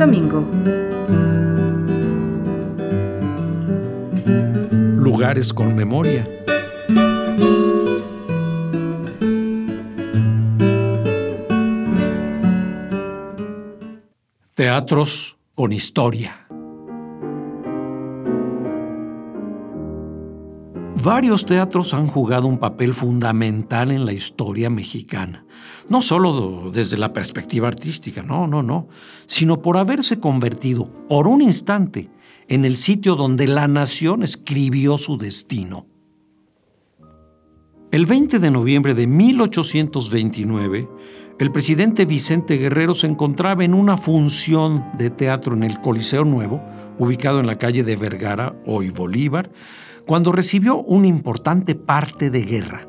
Domingo. Lugares con memoria. Teatros con historia. Varios teatros han jugado un papel fundamental en la historia mexicana, no solo desde la perspectiva artística, no, no, no, sino por haberse convertido por un instante en el sitio donde la nación escribió su destino. El 20 de noviembre de 1829, el presidente Vicente Guerrero se encontraba en una función de teatro en el Coliseo Nuevo, ubicado en la calle de Vergara, hoy Bolívar, cuando recibió una importante parte de guerra.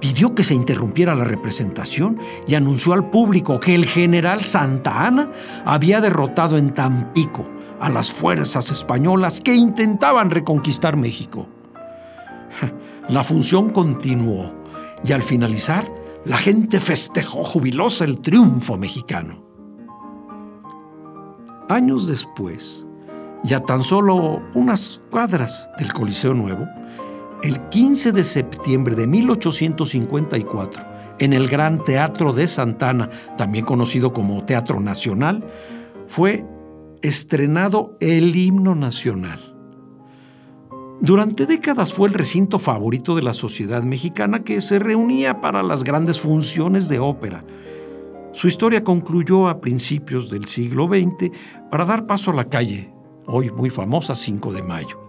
Pidió que se interrumpiera la representación y anunció al público que el general Santa Ana había derrotado en Tampico a las fuerzas españolas que intentaban reconquistar México. La función continuó y al finalizar la gente festejó jubilosa el triunfo mexicano. Años después, y a tan solo unas cuadras del Coliseo Nuevo, el 15 de septiembre de 1854, en el Gran Teatro de Santana, también conocido como Teatro Nacional, fue estrenado el himno nacional. Durante décadas fue el recinto favorito de la sociedad mexicana que se reunía para las grandes funciones de ópera. Su historia concluyó a principios del siglo XX para dar paso a la calle, hoy muy famosa 5 de mayo.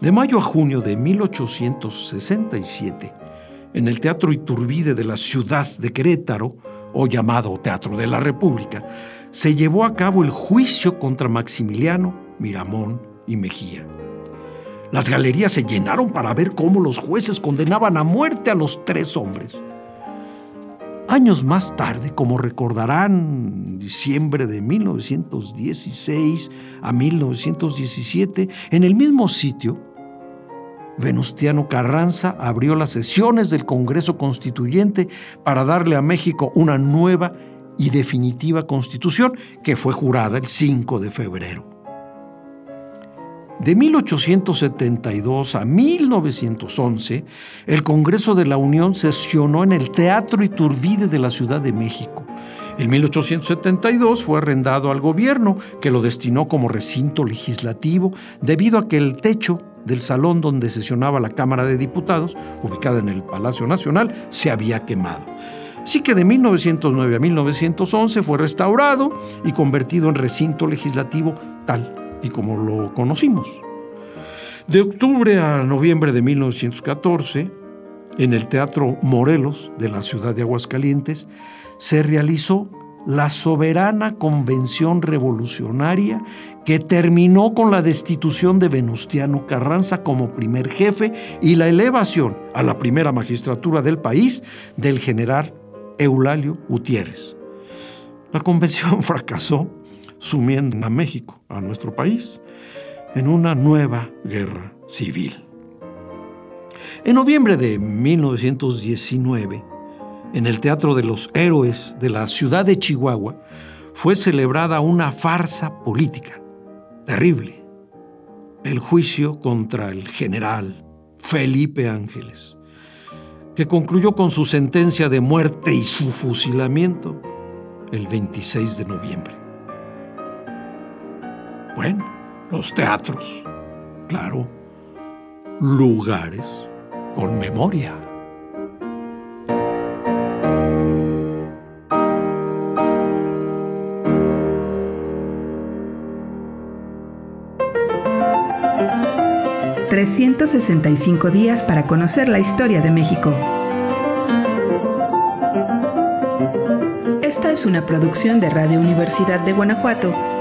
De mayo a junio de 1867, en el Teatro Iturbide de la ciudad de Querétaro, o llamado Teatro de la República, se llevó a cabo el juicio contra Maximiliano, Miramón y Mejía. Las galerías se llenaron para ver cómo los jueces condenaban a muerte a los tres hombres. Años más tarde, como recordarán, diciembre de 1916 a 1917, en el mismo sitio, Venustiano Carranza abrió las sesiones del Congreso Constituyente para darle a México una nueva y definitiva constitución que fue jurada el 5 de febrero. De 1872 a 1911, el Congreso de la Unión sesionó en el Teatro Iturbide de la Ciudad de México. En 1872 fue arrendado al gobierno, que lo destinó como recinto legislativo, debido a que el techo del salón donde sesionaba la Cámara de Diputados, ubicada en el Palacio Nacional, se había quemado. Así que de 1909 a 1911 fue restaurado y convertido en recinto legislativo tal y como lo conocimos. De octubre a noviembre de 1914, en el Teatro Morelos de la ciudad de Aguascalientes, se realizó la soberana convención revolucionaria que terminó con la destitución de Venustiano Carranza como primer jefe y la elevación a la primera magistratura del país del general Eulalio Gutiérrez. La convención fracasó sumiendo a México, a nuestro país, en una nueva guerra civil. En noviembre de 1919, en el Teatro de los Héroes de la ciudad de Chihuahua, fue celebrada una farsa política terrible, el juicio contra el general Felipe Ángeles, que concluyó con su sentencia de muerte y su fusilamiento el 26 de noviembre. Bueno, los teatros, claro, lugares con memoria. ...365 días para conocer la historia de México. Esta es una producción de Radio Universidad de Guanajuato